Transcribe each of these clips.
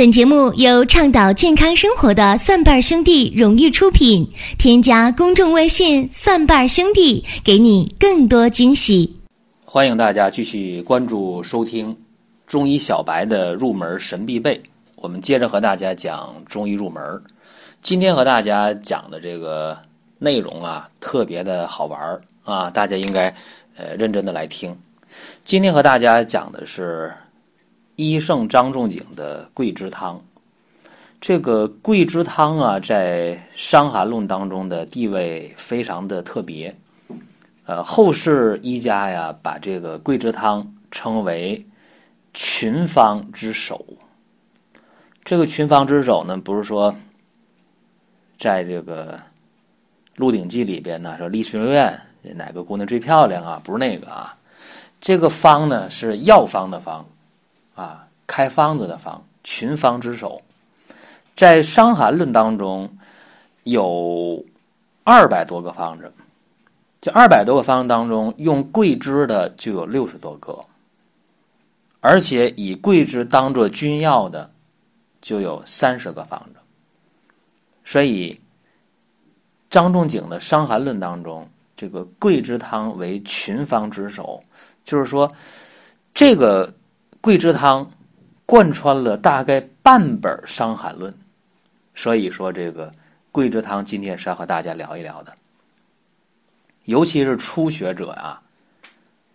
本节目由倡导健康生活的蒜瓣兄弟荣誉出品。添加公众微信“蒜瓣兄弟”，给你更多惊喜。欢迎大家继续关注收听中医小白的入门神必备。我们接着和大家讲中医入门。今天和大家讲的这个内容啊，特别的好玩啊，大家应该呃认真的来听。今天和大家讲的是。医圣张仲景的桂枝汤，这个桂枝汤啊，在《伤寒论》当中的地位非常的特别。呃，后世医家呀，把这个桂枝汤称为群方之首。这个群方之首呢，不是说在这个《鹿鼎记》里边呢，说丽水院哪个姑娘最漂亮啊？不是那个啊，这个方呢是药方的方。啊，开方子的方，群方之首，在《伤寒论》当中有二百多个方子，这二百多个方子当中，用桂枝的就有六十多个，而且以桂枝当做君药的就有三十个方子，所以张仲景的《伤寒论》当中，这个桂枝汤为群方之首，就是说这个。桂枝汤贯穿了大概半本《伤寒论》，所以说这个桂枝汤今天是要和大家聊一聊的。尤其是初学者啊，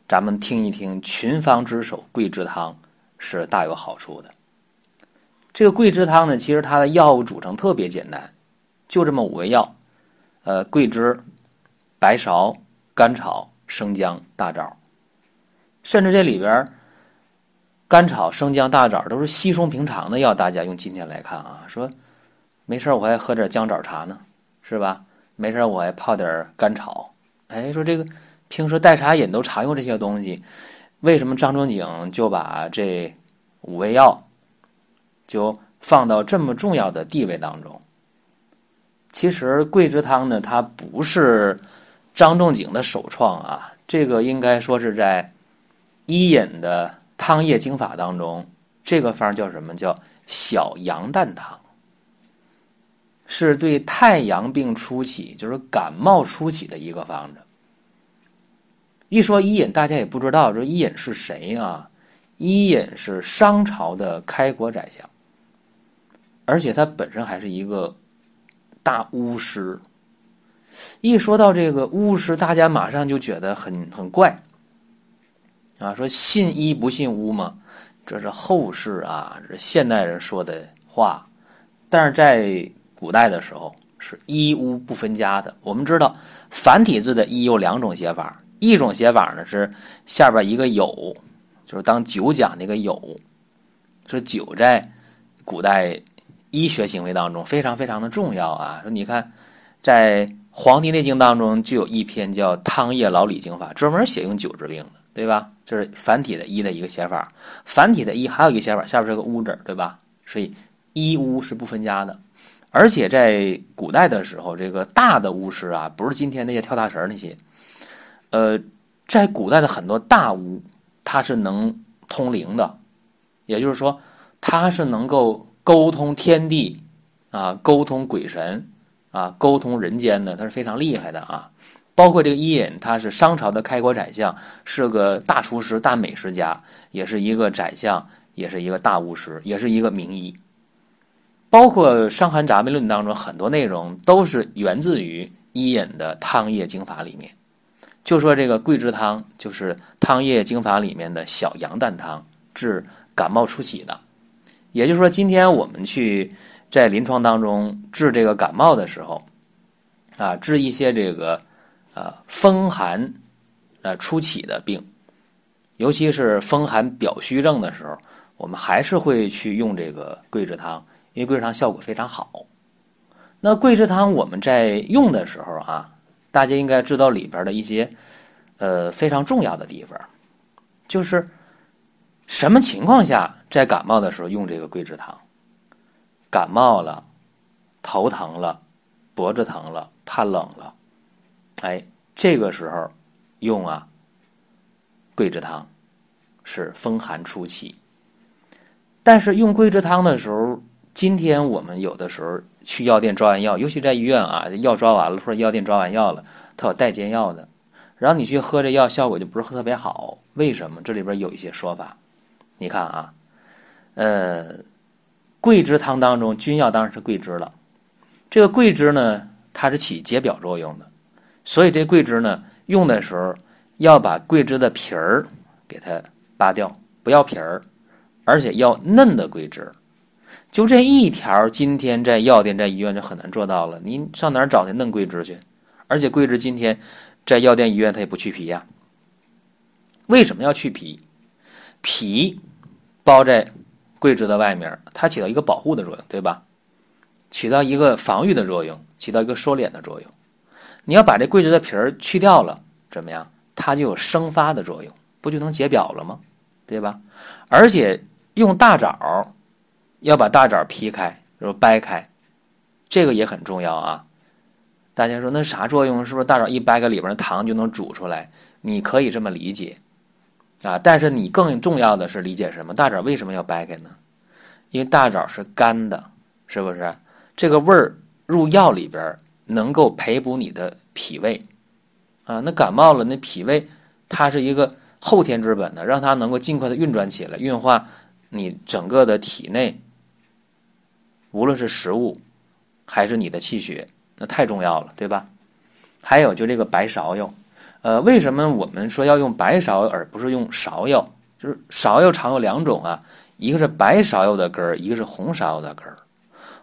咱们听一听群方之首桂枝汤是大有好处的。这个桂枝汤呢，其实它的药物组成特别简单，就这么五味药：呃，桂枝、白芍、甘草、生姜、大枣，甚至这里边甘草、生姜、大枣都是稀松平常的药，大家用今天来看啊，说没事我还喝点姜枣茶呢，是吧？没事我还泡点甘草。哎，说这个平时代茶饮都常用这些东西，为什么张仲景就把这五味药就放到这么重要的地位当中？其实桂枝汤呢，它不是张仲景的首创啊，这个应该说是在伊尹的。汤液经法当中，这个方叫什么？叫小羊蛋汤，是对太阳病初起，就是感冒初起的一个方子。一说伊尹，大家也不知道，这伊尹是谁啊？伊尹是商朝的开国宰相，而且他本身还是一个大巫师。一说到这个巫师，大家马上就觉得很很怪。啊，说信医不信巫嘛？这是后世啊，是现代人说的话。但是在古代的时候，是医巫不分家的。我们知道繁体字的“医”有两种写法，一种写法呢是下边一个“有”，就是当九讲那个“有”，说九在古代医学行为当中非常非常的重要啊。说你看，在《黄帝内经》当中就有一篇叫《汤液老李经法》，专门写用九治病的。对吧？这是繁体的“一”的一个写法，繁体的“一”还有一个写法，下边是个“乌”字，对吧？所以“一巫”是不分家的。而且在古代的时候，这个大的巫师啊，不是今天那些跳大神那些，呃，在古代的很多大巫，他是能通灵的，也就是说，他是能够沟通天地啊，沟通鬼神啊，沟通人间的，他是非常厉害的啊。包括这个伊尹，他是商朝的开国宰相，是个大厨师、大美食家，也是一个宰相，也是一个大巫师，也是一个名医。包括《伤寒杂病论》当中很多内容都是源自于伊尹的汤液经法里面。就说这个桂枝汤，就是汤液经法里面的小羊蛋汤，治感冒初起的。也就是说，今天我们去在临床当中治这个感冒的时候，啊，治一些这个。呃，风寒，呃初起的病，尤其是风寒表虚症的时候，我们还是会去用这个桂枝汤，因为桂枝汤效果非常好。那桂枝汤我们在用的时候啊，大家应该知道里边的一些呃非常重要的地方，就是什么情况下在感冒的时候用这个桂枝汤？感冒了，头疼了，脖子疼了，怕冷了。哎，这个时候用啊，桂枝汤是风寒初起。但是用桂枝汤的时候，今天我们有的时候去药店抓完药，尤其在医院啊，药抓完了或者药店抓完药了，它有代煎药的，然后你去喝这药，效果就不是特别好。为什么？这里边有一些说法。你看啊，呃，桂枝汤当中，君药当然是桂枝了。这个桂枝呢，它是起解表作用的，所以这桂枝呢，用的时候要把桂枝的皮儿给它扒掉，不要皮儿。而且要嫩的桂枝，就这一条，今天在药店、在医院就很难做到了。您上哪儿找那嫩桂枝去？而且桂枝今天在药店、医院它也不去皮呀。为什么要去皮？皮包在桂枝的外面，它起到一个保护的作用，对吧？起到一个防御的作用，起到一个收敛的作用。你要把这桂枝的皮儿去掉了，怎么样？它就有生发的作用，不就能解表了吗？对吧？而且。用大枣，要把大枣劈开，然后掰开，这个也很重要啊。大家说那啥作用？是不是大枣一掰开，里边的糖就能煮出来？你可以这么理解啊。但是你更重要的是理解什么？大枣为什么要掰开呢？因为大枣是干的，是不是？这个味儿入药里边，能够培补你的脾胃啊。那感冒了，那脾胃它是一个后天之本的，让它能够尽快的运转起来，运化。你整个的体内，无论是食物，还是你的气血，那太重要了，对吧？还有就这个白芍药，呃，为什么我们说要用白芍而不是用芍药？就是芍药常有两种啊，一个是白芍药的根儿，一个是红芍药的根儿。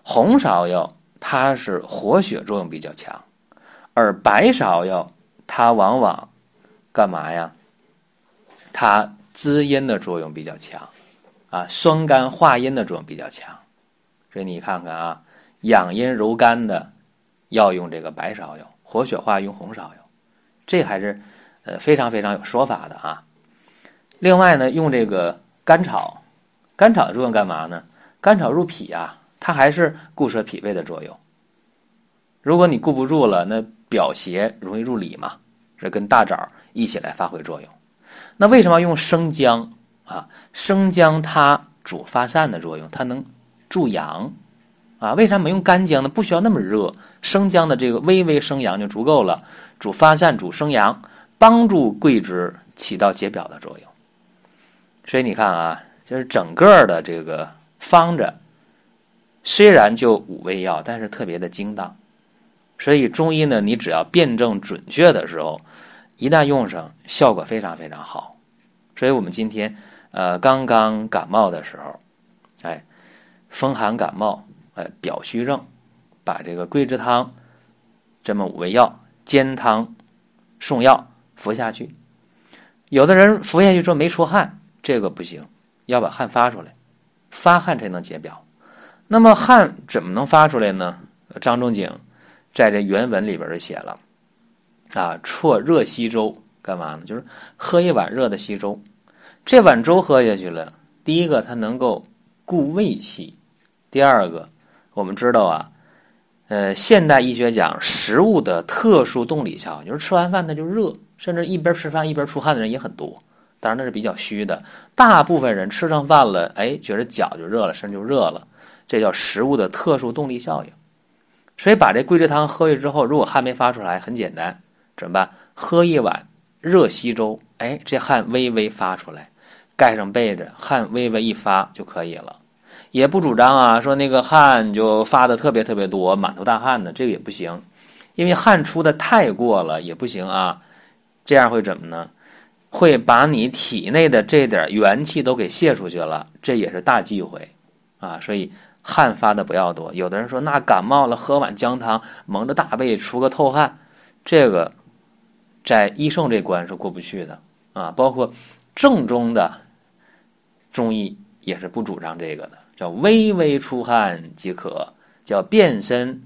红芍药它是活血作用比较强，而白芍药它往往干嘛呀？它滋阴的作用比较强。啊，酸甘化阴的作用比较强，所以你看看啊，养阴柔肝的要用这个白芍药，活血化用红芍药，这还是呃非常非常有说法的啊。另外呢，用这个甘草，甘草的作用干嘛呢？甘草入脾啊，它还是固摄脾胃的作用。如果你固不住了，那表邪容易入里嘛，是跟大枣一起来发挥作用。那为什么要用生姜？啊，生姜它主发散的作用，它能助阳啊。为啥没用干姜呢？不需要那么热，生姜的这个微微生阳就足够了，主发散，主生阳，帮助桂枝起到解表的作用。所以你看啊，就是整个的这个方子，虽然就五味药，但是特别的精当。所以中医呢，你只要辩证准确的时候，一旦用上，效果非常非常好。所以我们今天。呃，刚刚感冒的时候，哎，风寒感冒，哎，表虚症，把这个桂枝汤这么五味药煎汤送药服下去。有的人服下去说没出汗，这个不行，要把汗发出来，发汗才能解表。那么汗怎么能发出来呢？张仲景在这原文里边就写了，啊，啜热稀粥干嘛呢？就是喝一碗热的稀粥。这碗粥喝下去了，第一个它能够固胃气，第二个我们知道啊，呃，现代医学讲食物的特殊动力效，就是吃完饭它就热，甚至一边吃饭一边出汗的人也很多。当然那是比较虚的，大部分人吃上饭了，哎，觉得脚就热了，身就热了，这叫食物的特殊动力效应。所以把这桂枝汤喝下去之后，如果汗没发出来，很简单，怎么办？喝一碗热稀粥，哎，这汗微微发出来。盖上被子，汗微微一发就可以了，也不主张啊，说那个汗就发的特别特别多，满头大汗的，这个也不行，因为汗出的太过了也不行啊，这样会怎么呢？会把你体内的这点元气都给泄出去了，这也是大忌讳啊，所以汗发的不要多。有的人说那感冒了喝碗姜汤，蒙着大被出个透汗，这个在医圣这关是过不去的啊，包括。正宗的中医也是不主张这个的，叫微微出汗即可，叫变身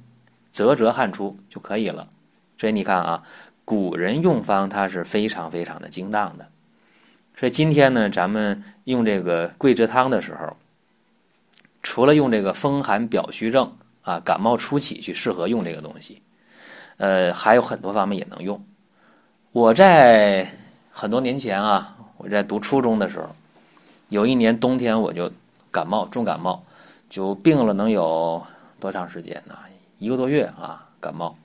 啧啧汗出就可以了。所以你看啊，古人用方它是非常非常的精当的。所以今天呢，咱们用这个桂枝汤的时候，除了用这个风寒表虚症啊、感冒初起去适合用这个东西，呃，还有很多方面也能用。我在很多年前啊。我在读初中的时候，有一年冬天我就感冒，重感冒，就病了能有多长时间呢？一个多月啊，感冒，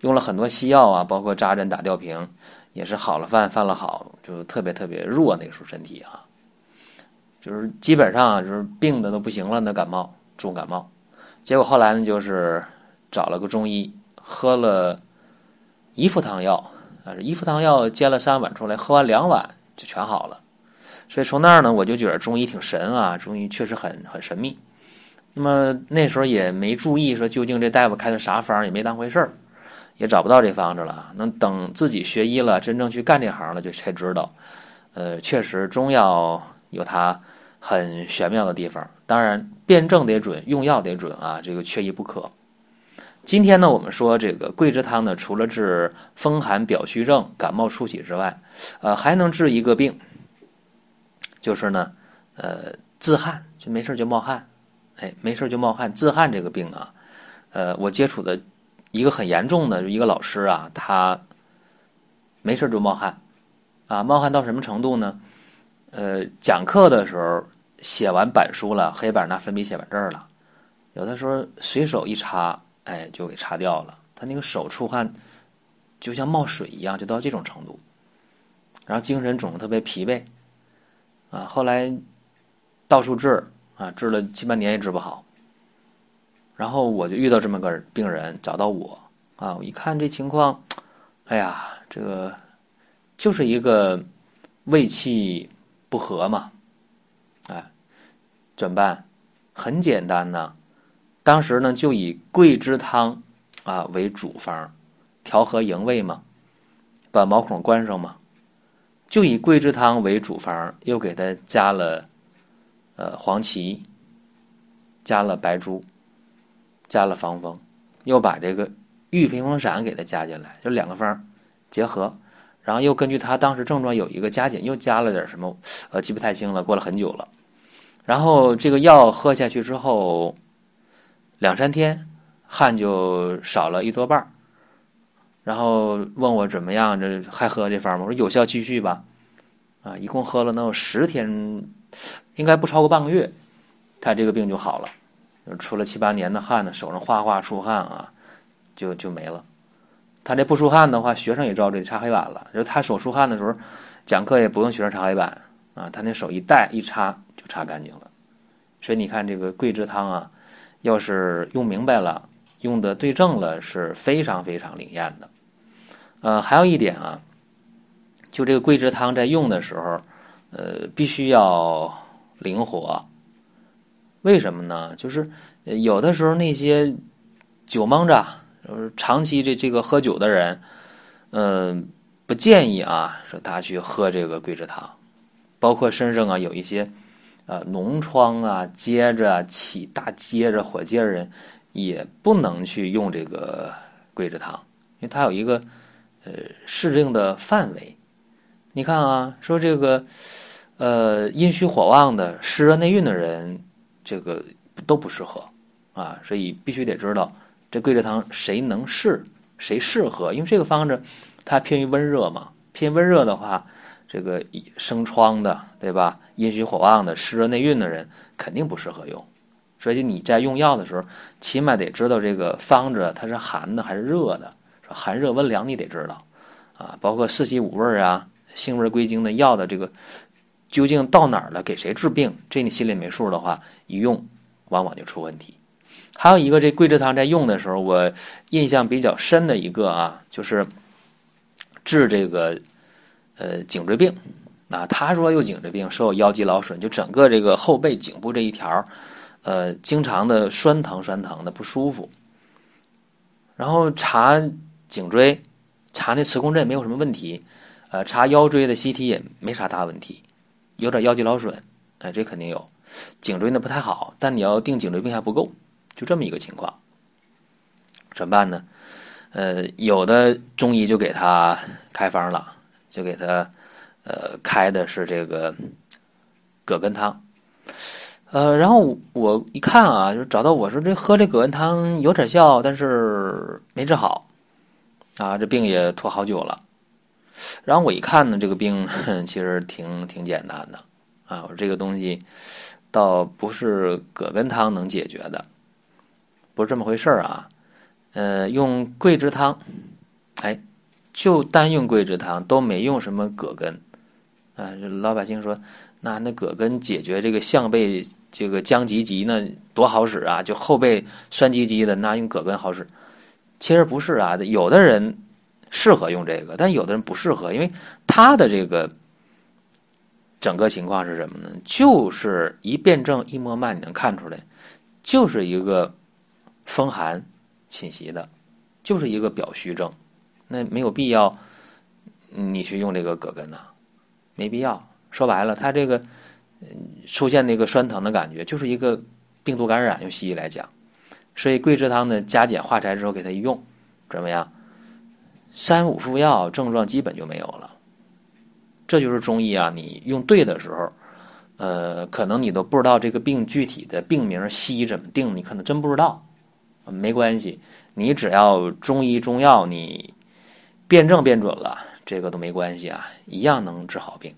用了很多西药啊，包括扎针打吊瓶，也是好了犯，犯了好，就特别特别弱那个时候身体啊，就是基本上就是病的都不行了，那感冒重感冒，结果后来呢，就是找了个中医，喝了一副汤药。啊，一副汤药煎了三碗出来，喝完两碗就全好了。所以从那儿呢，我就觉得中医挺神啊，中医确实很很神秘。那么那时候也没注意说究竟这大夫开的啥方，也没当回事儿，也找不到这方子了。能等自己学医了，真正去干这行了，就才知道，呃，确实中药有它很玄妙的地方。当然辨证得准，用药得准啊，这个缺一不可。今天呢，我们说这个桂枝汤呢，除了治风寒表虚症、感冒初起之外，呃，还能治一个病，就是呢，呃，自汗，就没事就冒汗，哎，没事就冒汗，自汗这个病啊，呃，我接触的一个很严重的一个老师啊，他没事就冒汗，啊，冒汗到什么程度呢？呃，讲课的时候写完板书了，黑板拿粉笔写完字了，有的时候随手一擦。哎，就给擦掉了。他那个手出汗，就像冒水一样，就到这种程度。然后精神总是特别疲惫，啊，后来到处治啊，治了七八年也治不好。然后我就遇到这么个病人，找到我啊，我一看这情况，哎呀，这个就是一个胃气不和嘛，哎，怎么办？很简单呐。当时呢，就以桂枝汤啊为主方，调和营卫嘛，把毛孔关上嘛，就以桂枝汤为主方，又给他加了呃黄芪，加了白术，加了防风，又把这个玉屏风散给他加进来，就两个方结合，然后又根据他当时症状有一个加减，又加了点什么，呃记不太清了，过了很久了，然后这个药喝下去之后。两三天，汗就少了一多半然后问我怎么样，这还喝这方吗？我说有效，继续吧。啊，一共喝了能有十天，应该不超过半个月，他这个病就好了，出了七八年的汗呢，手上哗哗出汗啊，就就没了。他这不出汗的话，学生也知道这擦黑板了。就是他手出汗的时候，讲课也不用学生擦黑板啊，他那手一带一擦就擦干净了。所以你看这个桂枝汤啊。要是用明白了，用的对症了，是非常非常灵验的。呃，还有一点啊，就这个桂枝汤在用的时候，呃，必须要灵活。为什么呢？就是有的时候那些酒蒙子，就是长期这这个喝酒的人，嗯，不建议啊，说他去喝这个桂枝汤，包括身上啊有一些。呃，脓疮啊，结着起大结着火疖人，也不能去用这个桂枝汤，因为它有一个呃适应的范围。你看啊，说这个呃阴虚火旺的、湿热内蕴的人，这个都不适合啊，所以必须得知道这桂枝汤谁能适，谁适合，因为这个方子它偏于温热嘛，偏温热的话。这个生疮的，对吧？阴虚火旺的、湿热内蕴的人肯定不适合用。所以你在用药的时候，起码得知道这个方子它是寒的还是热的，寒热温凉你得知道啊。包括四气五味啊、性味归经的药的这个究竟到哪儿了，给谁治病，这你心里没数的话，一用往往就出问题。还有一个，这桂枝汤在用的时候，我印象比较深的一个啊，就是治这个。呃，颈椎病，啊，他说有颈椎病，说有腰肌劳损，就整个这个后背颈部这一条，呃，经常的酸疼酸疼的不舒服。然后查颈椎，查那磁共振没有什么问题，呃，查腰椎的 CT 也没啥大问题，有点腰肌劳损，哎，这肯定有。颈椎呢不太好，但你要定颈椎病还不够，就这么一个情况，怎么办呢？呃，有的中医就给他开方了。就给他，呃，开的是这个葛根汤，呃，然后我一看啊，就找到我说这喝这葛根汤有点效，但是没治好，啊，这病也拖好久了。然后我一看呢，这个病 其实挺挺简单的，啊，我说这个东西倒不是葛根汤能解决的，不是这么回事儿啊。呃，用桂枝汤，哎，就单用桂枝汤都没用什么葛根。啊，老百姓说，那那葛根解决这个项背这个僵急急呢，多好使啊！就后背酸唧唧的，那用葛根好使。其实不是啊，有的人适合用这个，但有的人不适合，因为他的这个整个情况是什么呢？就是一辩证一摸脉，你能看出来，就是一个风寒侵袭的，就是一个表虚症。那没有必要你去用这个葛根呐。没必要，说白了，他这个出现那个酸疼的感觉，就是一个病毒感染。用西医来讲，所以桂枝汤呢，加减化柴之后给他一用，怎么样？三五副药，症状基本就没有了。这就是中医啊，你用对的时候，呃，可能你都不知道这个病具体的病名，西医怎么定，你可能真不知道。没关系，你只要中医中药你辨证辨准了。这个都没关系啊，一样能治好病，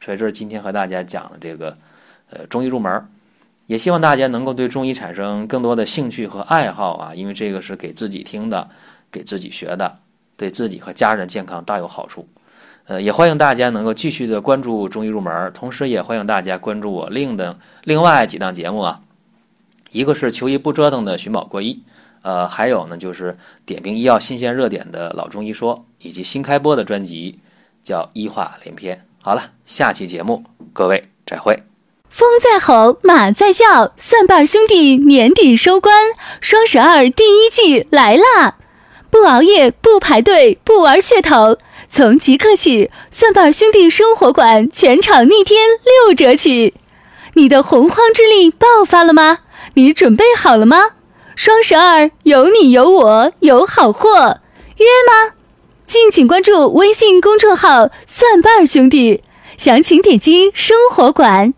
所以这是今天和大家讲的这个，呃，中医入门，也希望大家能够对中医产生更多的兴趣和爱好啊，因为这个是给自己听的，给自己学的，对自己和家人健康大有好处。呃，也欢迎大家能够继续的关注中医入门，同时也欢迎大家关注我另的另外几档节目啊，一个是求医不折腾的寻宝国医。呃，还有呢，就是点评医药新鲜热点的老中医说，以及新开播的专辑叫《医话连篇》。好了，下期节目各位再会。风在吼，马在叫，蒜瓣兄弟年底收官，双十二第一季来啦！不熬夜，不排队，不玩噱头，从即刻起，蒜瓣兄弟生活馆全场逆天六折起！你的洪荒之力爆发了吗？你准备好了吗？双十二有你有我有好货，约吗？敬请关注微信公众号“蒜瓣兄弟”，详情点击生活馆。